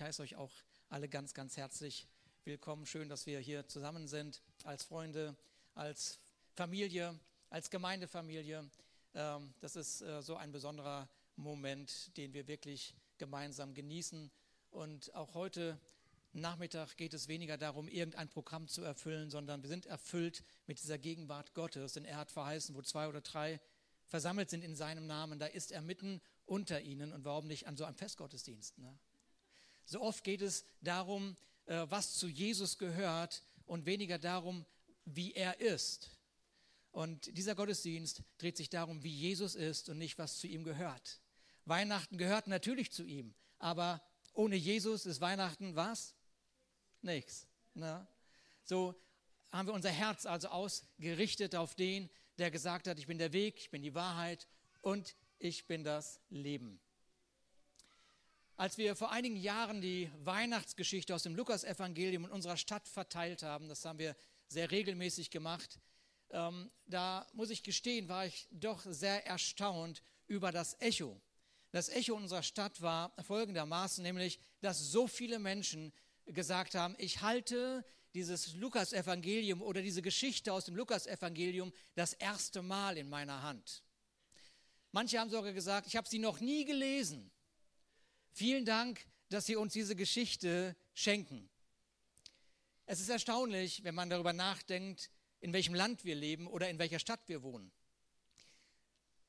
ich heiße euch auch alle ganz, ganz herzlich willkommen. Schön, dass wir hier zusammen sind, als Freunde, als Familie, als Gemeindefamilie. Ähm, das ist äh, so ein besonderer Moment, den wir wirklich gemeinsam genießen. Und auch heute Nachmittag geht es weniger darum, irgendein Programm zu erfüllen, sondern wir sind erfüllt mit dieser Gegenwart Gottes. Denn er hat verheißen, wo zwei oder drei versammelt sind in seinem Namen, da ist er mitten unter ihnen. Und warum nicht an so einem Festgottesdienst? Ne? So oft geht es darum, äh, was zu Jesus gehört und weniger darum, wie er ist. Und dieser Gottesdienst dreht sich darum, wie Jesus ist und nicht, was zu ihm gehört. Weihnachten gehört natürlich zu ihm, aber ohne Jesus ist Weihnachten was? Nichts. Ne? So haben wir unser Herz also ausgerichtet auf den, der gesagt hat, ich bin der Weg, ich bin die Wahrheit und ich bin das Leben. Als wir vor einigen Jahren die Weihnachtsgeschichte aus dem Lukasevangelium in unserer Stadt verteilt haben, das haben wir sehr regelmäßig gemacht, ähm, da muss ich gestehen, war ich doch sehr erstaunt über das Echo. Das Echo unserer Stadt war folgendermaßen, nämlich, dass so viele Menschen gesagt haben, ich halte dieses Lukasevangelium oder diese Geschichte aus dem Lukasevangelium das erste Mal in meiner Hand. Manche haben sogar gesagt, ich habe sie noch nie gelesen. Vielen Dank, dass Sie uns diese Geschichte schenken. Es ist erstaunlich, wenn man darüber nachdenkt, in welchem Land wir leben oder in welcher Stadt wir wohnen.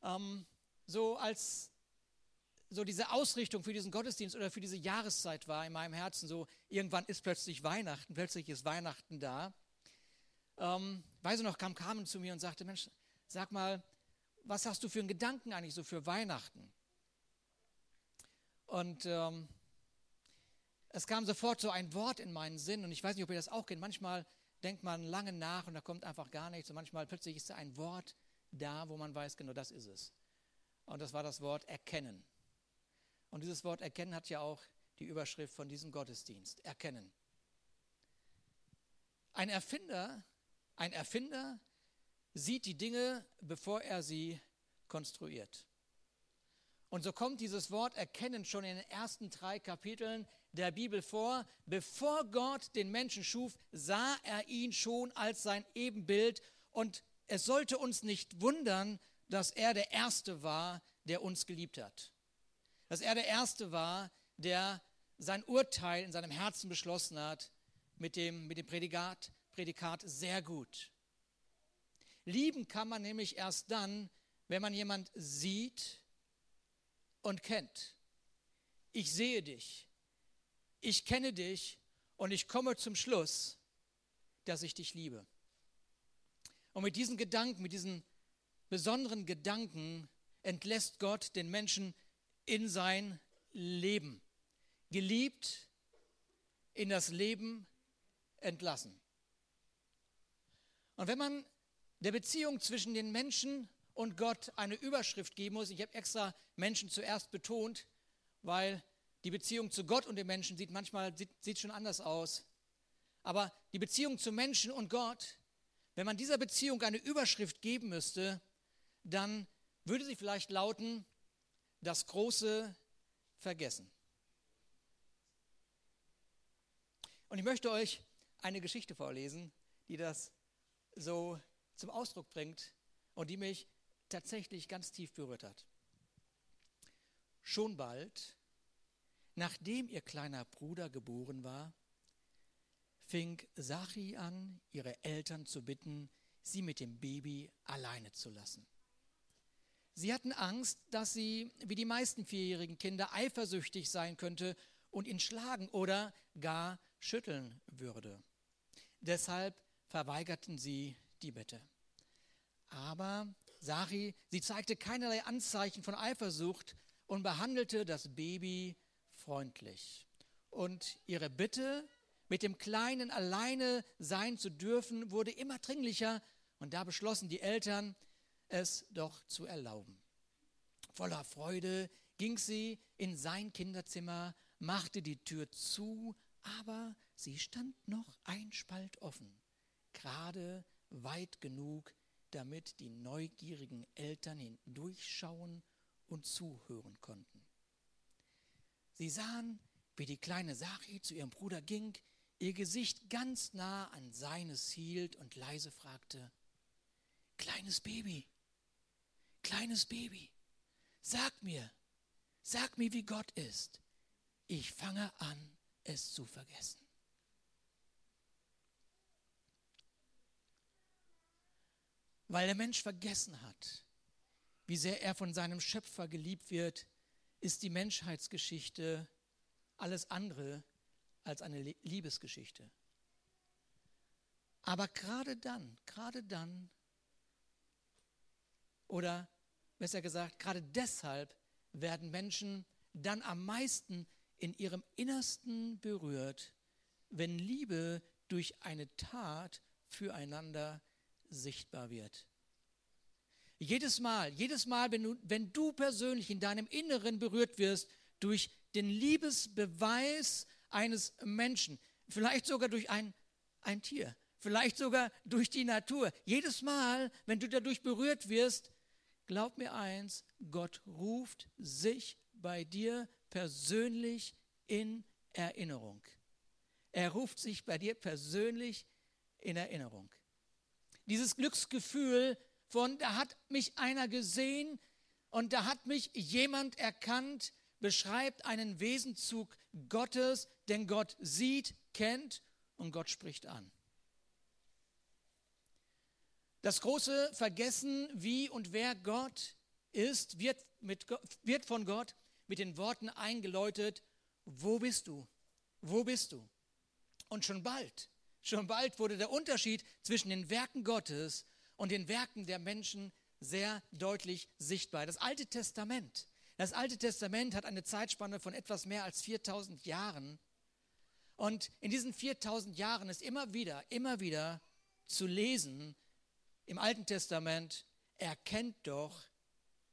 Ähm, so als so diese Ausrichtung für diesen Gottesdienst oder für diese Jahreszeit war in meinem Herzen so, irgendwann ist plötzlich Weihnachten, plötzlich ist Weihnachten da. Ähm, weiß ich noch, kam Carmen zu mir und sagte, Mensch, sag mal, was hast du für einen Gedanken eigentlich so für Weihnachten? Und ähm, es kam sofort so ein Wort in meinen Sinn und ich weiß nicht, ob ihr das auch kennt. Manchmal denkt man lange nach und da kommt einfach gar nichts und manchmal plötzlich ist da ein Wort da, wo man weiß, genau das ist es. Und das war das Wort erkennen. Und dieses Wort erkennen hat ja auch die Überschrift von diesem Gottesdienst. Erkennen. Ein Erfinder, ein Erfinder sieht die Dinge, bevor er sie konstruiert. Und so kommt dieses Wort erkennen schon in den ersten drei Kapiteln der Bibel vor. Bevor Gott den Menschen schuf, sah er ihn schon als sein Ebenbild. Und es sollte uns nicht wundern, dass er der Erste war, der uns geliebt hat. Dass er der Erste war, der sein Urteil in seinem Herzen beschlossen hat mit dem, mit dem Prädikat, Prädikat sehr gut. Lieben kann man nämlich erst dann, wenn man jemand sieht, und kennt. Ich sehe dich, ich kenne dich und ich komme zum Schluss, dass ich dich liebe. Und mit diesen Gedanken, mit diesen besonderen Gedanken entlässt Gott den Menschen in sein Leben. Geliebt, in das Leben entlassen. Und wenn man der Beziehung zwischen den Menschen und Gott eine Überschrift geben muss. Ich habe extra Menschen zuerst betont, weil die Beziehung zu Gott und den Menschen sieht manchmal sieht, sieht schon anders aus. Aber die Beziehung zu Menschen und Gott, wenn man dieser Beziehung eine Überschrift geben müsste, dann würde sie vielleicht lauten, das große Vergessen. Und ich möchte euch eine Geschichte vorlesen, die das so zum Ausdruck bringt und die mich tatsächlich ganz tief berührt hat. Schon bald, nachdem ihr kleiner Bruder geboren war, fing Sachi an, ihre Eltern zu bitten, sie mit dem Baby alleine zu lassen. Sie hatten Angst, dass sie, wie die meisten vierjährigen Kinder, eifersüchtig sein könnte und ihn schlagen oder gar schütteln würde. Deshalb verweigerten sie die Bitte. Aber Sari, sie zeigte keinerlei Anzeichen von Eifersucht und behandelte das Baby freundlich. Und ihre Bitte, mit dem Kleinen alleine sein zu dürfen, wurde immer dringlicher und da beschlossen die Eltern, es doch zu erlauben. Voller Freude ging sie in sein Kinderzimmer, machte die Tür zu, aber sie stand noch ein Spalt offen, gerade weit genug, damit die neugierigen Eltern hindurchschauen und zuhören konnten. Sie sahen, wie die kleine Sari zu ihrem Bruder ging, ihr Gesicht ganz nah an seines hielt und leise fragte, Kleines Baby, kleines Baby, sag mir, sag mir, wie Gott ist. Ich fange an, es zu vergessen. Weil der Mensch vergessen hat, wie sehr er von seinem Schöpfer geliebt wird, ist die Menschheitsgeschichte alles andere als eine Liebesgeschichte. Aber gerade dann, gerade dann, oder besser gesagt, gerade deshalb werden Menschen dann am meisten in ihrem Innersten berührt, wenn Liebe durch eine Tat füreinander sichtbar wird. Jedes Mal, jedes Mal, wenn du, wenn du persönlich in deinem Inneren berührt wirst durch den Liebesbeweis eines Menschen, vielleicht sogar durch ein, ein Tier, vielleicht sogar durch die Natur. Jedes Mal, wenn du dadurch berührt wirst, glaub mir eins, Gott ruft sich bei dir persönlich in Erinnerung. Er ruft sich bei dir persönlich in Erinnerung. Dieses Glücksgefühl von, da hat mich einer gesehen und da hat mich jemand erkannt, beschreibt einen Wesenzug Gottes, denn Gott sieht, kennt und Gott spricht an. Das große Vergessen, wie und wer Gott ist, wird, mit, wird von Gott mit den Worten eingeläutet, wo bist du? Wo bist du? Und schon bald, schon bald wurde der Unterschied zwischen den Werken Gottes und den Werken der Menschen sehr deutlich sichtbar. Das Alte Testament, das Alte Testament hat eine Zeitspanne von etwas mehr als 4000 Jahren. Und in diesen 4000 Jahren ist immer wieder, immer wieder zu lesen im Alten Testament, erkennt doch,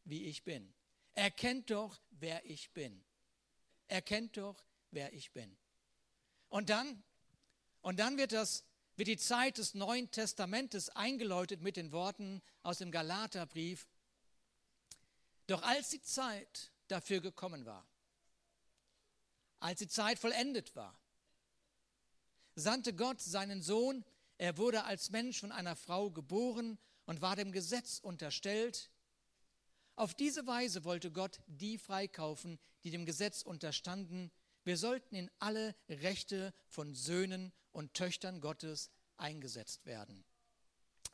wie ich bin. Erkennt doch, wer ich bin. Erkennt doch, wer ich bin. Und dann, und dann wird das wird die Zeit des Neuen Testamentes eingeläutet mit den Worten aus dem Galaterbrief. Doch als die Zeit dafür gekommen war, als die Zeit vollendet war, sandte Gott seinen Sohn, er wurde als Mensch von einer Frau geboren und war dem Gesetz unterstellt. Auf diese Weise wollte Gott die freikaufen, die dem Gesetz unterstanden. Wir sollten in alle Rechte von Söhnen und Töchtern Gottes eingesetzt werden.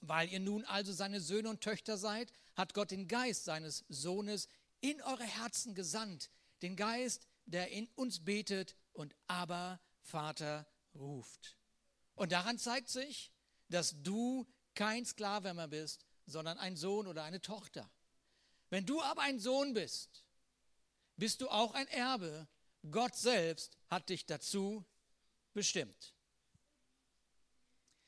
Weil ihr nun also seine Söhne und Töchter seid, hat Gott den Geist seines Sohnes in eure Herzen gesandt, den Geist, der in uns betet und aber Vater ruft. Und daran zeigt sich, dass du kein Sklave mehr bist, sondern ein Sohn oder eine Tochter. Wenn du aber ein Sohn bist, bist du auch ein Erbe. Gott selbst hat dich dazu bestimmt.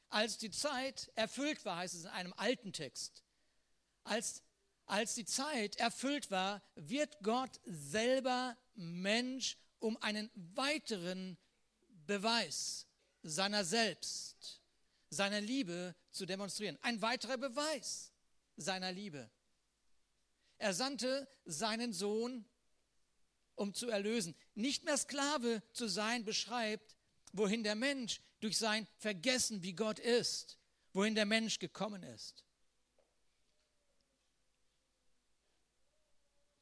Als die Zeit erfüllt war, heißt es in einem alten Text, als, als die Zeit erfüllt war, wird Gott selber Mensch, um einen weiteren Beweis seiner selbst, seiner Liebe zu demonstrieren. Ein weiterer Beweis seiner Liebe. Er sandte seinen Sohn, um zu erlösen. Nicht mehr Sklave zu sein, beschreibt, wohin der Mensch durch sein Vergessen, wie Gott ist, wohin der Mensch gekommen ist.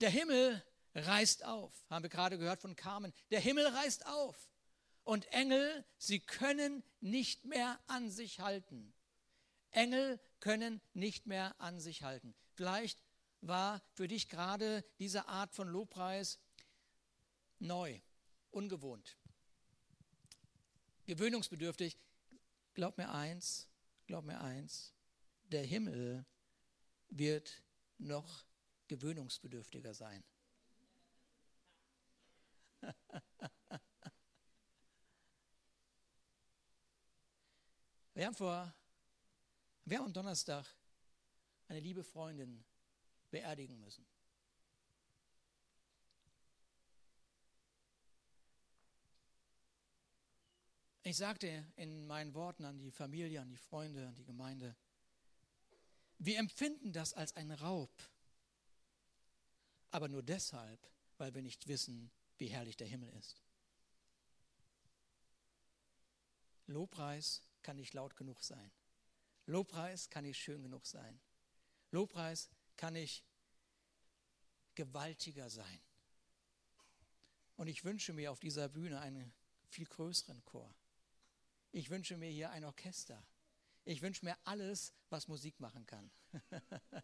Der Himmel reißt auf, haben wir gerade gehört von Carmen. Der Himmel reißt auf und Engel, sie können nicht mehr an sich halten. Engel können nicht mehr an sich halten. Vielleicht war für dich gerade diese Art von Lobpreis neu, ungewohnt gewöhnungsbedürftig. Glaub mir eins, glaub mir eins, der Himmel wird noch gewöhnungsbedürftiger sein. wir haben vor, wir haben am Donnerstag eine liebe Freundin beerdigen müssen. Ich sagte in meinen Worten an die Familie, an die Freunde, an die Gemeinde, wir empfinden das als einen Raub, aber nur deshalb, weil wir nicht wissen, wie herrlich der Himmel ist. Lobpreis kann nicht laut genug sein. Lobpreis kann nicht schön genug sein. Lobpreis kann nicht gewaltiger sein. Und ich wünsche mir auf dieser Bühne einen viel größeren Chor. Ich wünsche mir hier ein Orchester. Ich wünsche mir alles, was Musik machen kann.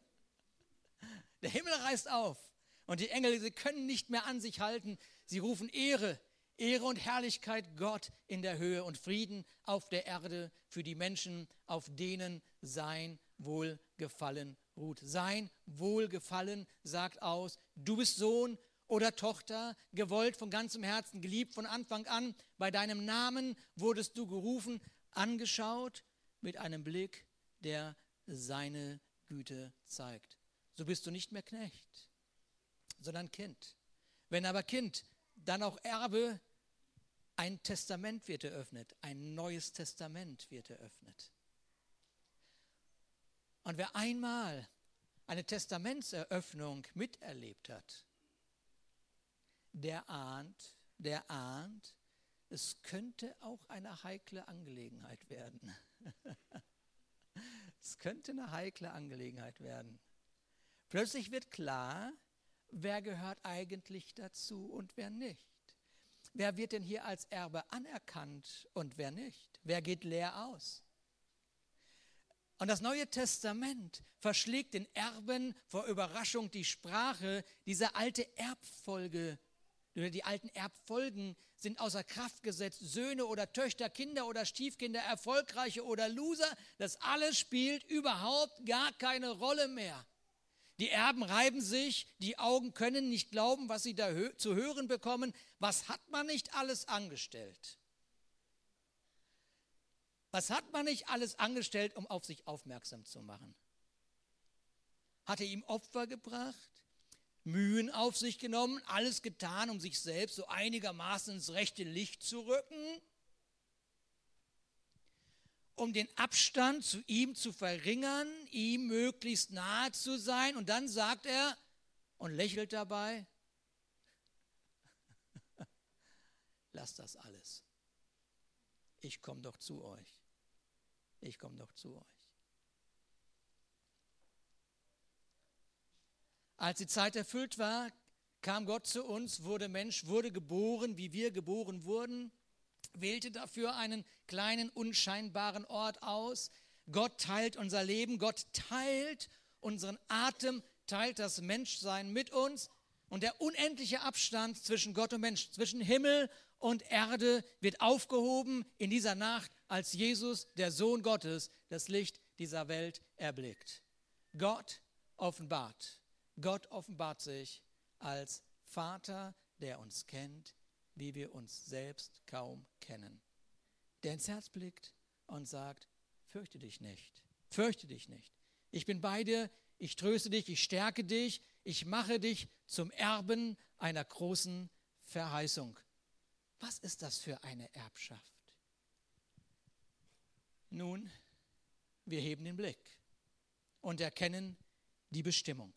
Der Himmel reißt auf und die Engel, sie können nicht mehr an sich halten. Sie rufen Ehre, Ehre und Herrlichkeit Gott in der Höhe und Frieden auf der Erde für die Menschen, auf denen sein Wohlgefallen ruht. Sein Wohlgefallen sagt aus, du bist Sohn oder Tochter, gewollt von ganzem Herzen, geliebt von Anfang an. Bei deinem Namen wurdest du gerufen, angeschaut mit einem Blick, der seine Güte zeigt. So bist du nicht mehr Knecht, sondern Kind. Wenn aber Kind, dann auch Erbe, ein Testament wird eröffnet, ein neues Testament wird eröffnet. Und wer einmal eine Testamentseröffnung miterlebt hat, der ahnt, der ahnt, es könnte auch eine heikle Angelegenheit werden. es könnte eine heikle Angelegenheit werden. Plötzlich wird klar, wer gehört eigentlich dazu und wer nicht. Wer wird denn hier als Erbe anerkannt und wer nicht? Wer geht leer aus? Und das Neue Testament verschlägt den Erben vor Überraschung die Sprache dieser alte Erbfolge. Die alten Erbfolgen sind außer Kraft gesetzt. Söhne oder Töchter, Kinder oder Stiefkinder, Erfolgreiche oder Loser. Das alles spielt überhaupt gar keine Rolle mehr. Die Erben reiben sich, die Augen können nicht glauben, was sie da zu hören bekommen. Was hat man nicht alles angestellt? Was hat man nicht alles angestellt, um auf sich aufmerksam zu machen? Hat er ihm Opfer gebracht, Mühen auf sich genommen, alles getan, um sich selbst so einigermaßen ins rechte Licht zu rücken? Um den Abstand zu ihm zu verringern, ihm möglichst nahe zu sein. Und dann sagt er und lächelt dabei, lasst das alles. Ich komme doch zu euch ich komme doch zu euch. Als die Zeit erfüllt war, kam Gott zu uns, wurde Mensch, wurde geboren, wie wir geboren wurden, wählte dafür einen kleinen, unscheinbaren Ort aus. Gott teilt unser Leben, Gott teilt unseren Atem, teilt das Menschsein mit uns. Und der unendliche Abstand zwischen Gott und Mensch, zwischen Himmel und Erde wird aufgehoben in dieser Nacht als Jesus, der Sohn Gottes, das Licht dieser Welt erblickt. Gott offenbart. Gott offenbart sich als Vater, der uns kennt, wie wir uns selbst kaum kennen. Der ins Herz blickt und sagt, fürchte dich nicht, fürchte dich nicht. Ich bin bei dir, ich tröste dich, ich stärke dich, ich mache dich zum Erben einer großen Verheißung. Was ist das für eine Erbschaft? Nun, wir heben den Blick und erkennen die Bestimmung.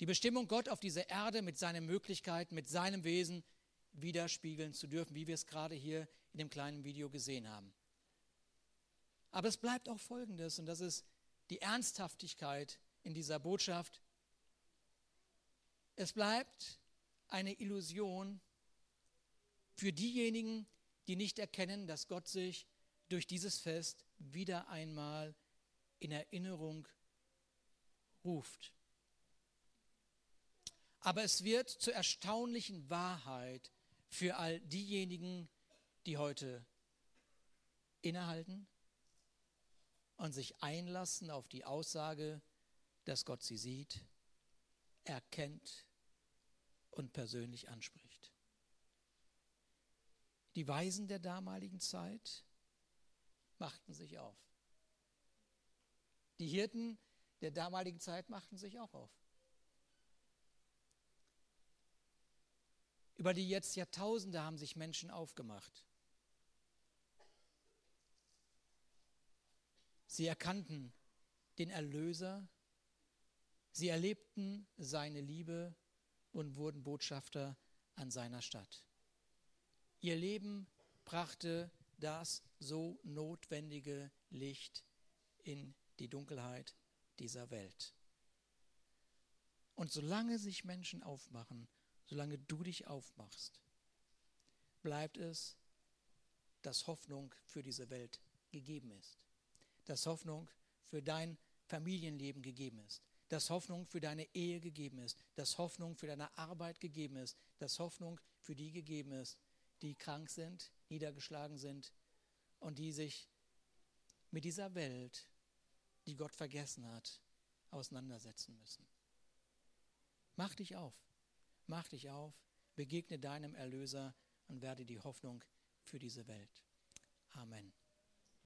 Die Bestimmung, Gott auf dieser Erde mit seinen Möglichkeiten, mit seinem Wesen widerspiegeln zu dürfen, wie wir es gerade hier in dem kleinen Video gesehen haben. Aber es bleibt auch Folgendes, und das ist die Ernsthaftigkeit in dieser Botschaft. Es bleibt eine Illusion für diejenigen, die nicht erkennen, dass Gott sich durch dieses Fest wieder einmal in Erinnerung ruft. Aber es wird zur erstaunlichen Wahrheit für all diejenigen, die heute innehalten und sich einlassen auf die Aussage, dass Gott sie sieht, erkennt und persönlich anspricht. Die Weisen der damaligen Zeit machten sich auf. Die Hirten der damaligen Zeit machten sich auch auf. Über die jetzt Jahrtausende haben sich Menschen aufgemacht. Sie erkannten den Erlöser, sie erlebten seine Liebe und wurden Botschafter an seiner Stadt. Ihr Leben brachte das so notwendige Licht in die Dunkelheit dieser Welt. Und solange sich Menschen aufmachen, solange du dich aufmachst, bleibt es, dass Hoffnung für diese Welt gegeben ist. Dass Hoffnung für dein Familienleben gegeben ist. Dass Hoffnung für deine Ehe gegeben ist. Dass Hoffnung für deine Arbeit gegeben ist. Dass Hoffnung für die gegeben ist, die krank sind, niedergeschlagen sind und die sich mit dieser Welt, die Gott vergessen hat, auseinandersetzen müssen. Mach dich auf, mach dich auf, begegne deinem Erlöser und werde die Hoffnung für diese Welt. Amen.